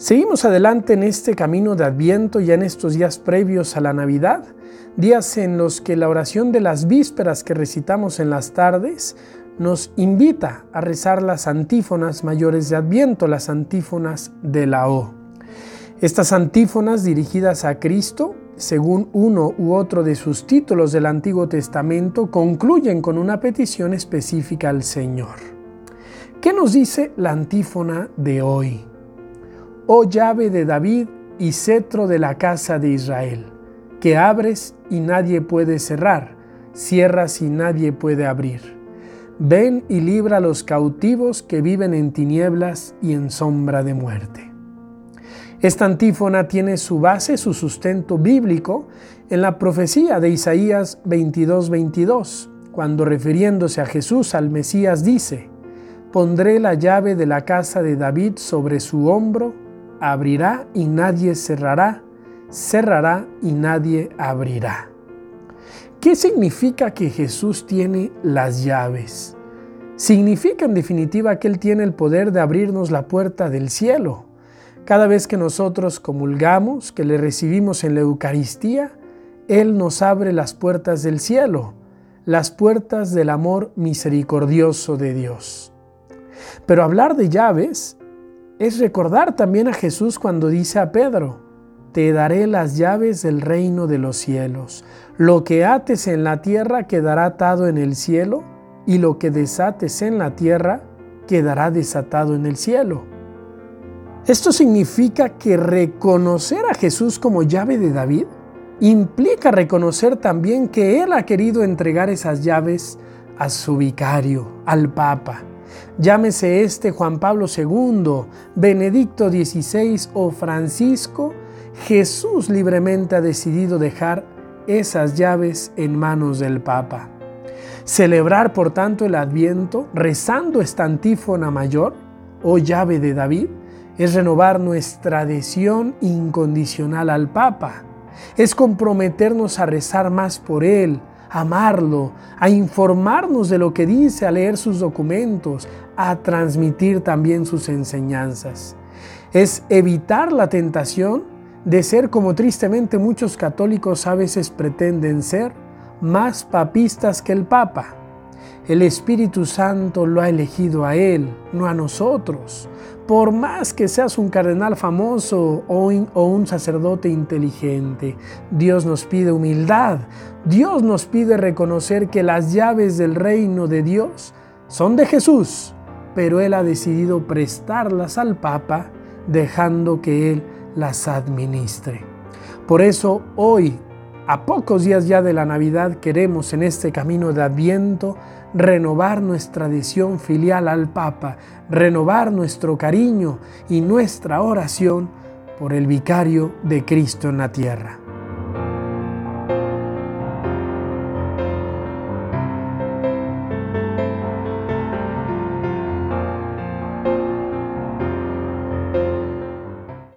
Seguimos adelante en este camino de Adviento ya en estos días previos a la Navidad, días en los que la oración de las vísperas que recitamos en las tardes nos invita a rezar las antífonas mayores de Adviento, las antífonas de la O. Estas antífonas dirigidas a Cristo, según uno u otro de sus títulos del Antiguo Testamento, concluyen con una petición específica al Señor. ¿Qué nos dice la antífona de hoy? Oh llave de David y cetro de la casa de Israel, que abres y nadie puede cerrar, cierras y nadie puede abrir. Ven y libra a los cautivos que viven en tinieblas y en sombra de muerte. Esta antífona tiene su base, su sustento bíblico en la profecía de Isaías 22:22, cuando refiriéndose a Jesús, al Mesías, dice, Pondré la llave de la casa de David sobre su hombro abrirá y nadie cerrará, cerrará y nadie abrirá. ¿Qué significa que Jesús tiene las llaves? Significa en definitiva que Él tiene el poder de abrirnos la puerta del cielo. Cada vez que nosotros comulgamos, que le recibimos en la Eucaristía, Él nos abre las puertas del cielo, las puertas del amor misericordioso de Dios. Pero hablar de llaves es recordar también a Jesús cuando dice a Pedro, te daré las llaves del reino de los cielos. Lo que ates en la tierra quedará atado en el cielo, y lo que desates en la tierra quedará desatado en el cielo. Esto significa que reconocer a Jesús como llave de David implica reconocer también que Él ha querido entregar esas llaves a su vicario, al Papa. Llámese este Juan Pablo II, Benedicto XVI o Francisco, Jesús libremente ha decidido dejar esas llaves en manos del Papa. Celebrar, por tanto, el Adviento rezando esta antífona mayor, o llave de David, es renovar nuestra adhesión incondicional al Papa. Es comprometernos a rezar más por Él, amarlo, a informarnos de lo que dice, a leer sus documentos, a transmitir también sus enseñanzas. Es evitar la tentación de ser como tristemente muchos católicos a veces pretenden ser, más papistas que el Papa. El Espíritu Santo lo ha elegido a Él, no a nosotros. Por más que seas un cardenal famoso o, un sacerdote inteligente, Dios nos pide humildad. Dios nos pide reconocer que las llaves del reino de Dios son de Jesús, pero Él ha decidido prestarlas al Papa, dejando que Él las administre. Por eso hoy a pocos días ya de la Navidad queremos en este camino de Adviento renovar nuestra adhesión filial al Papa, renovar nuestro cariño y nuestra oración por el vicario de Cristo en la tierra.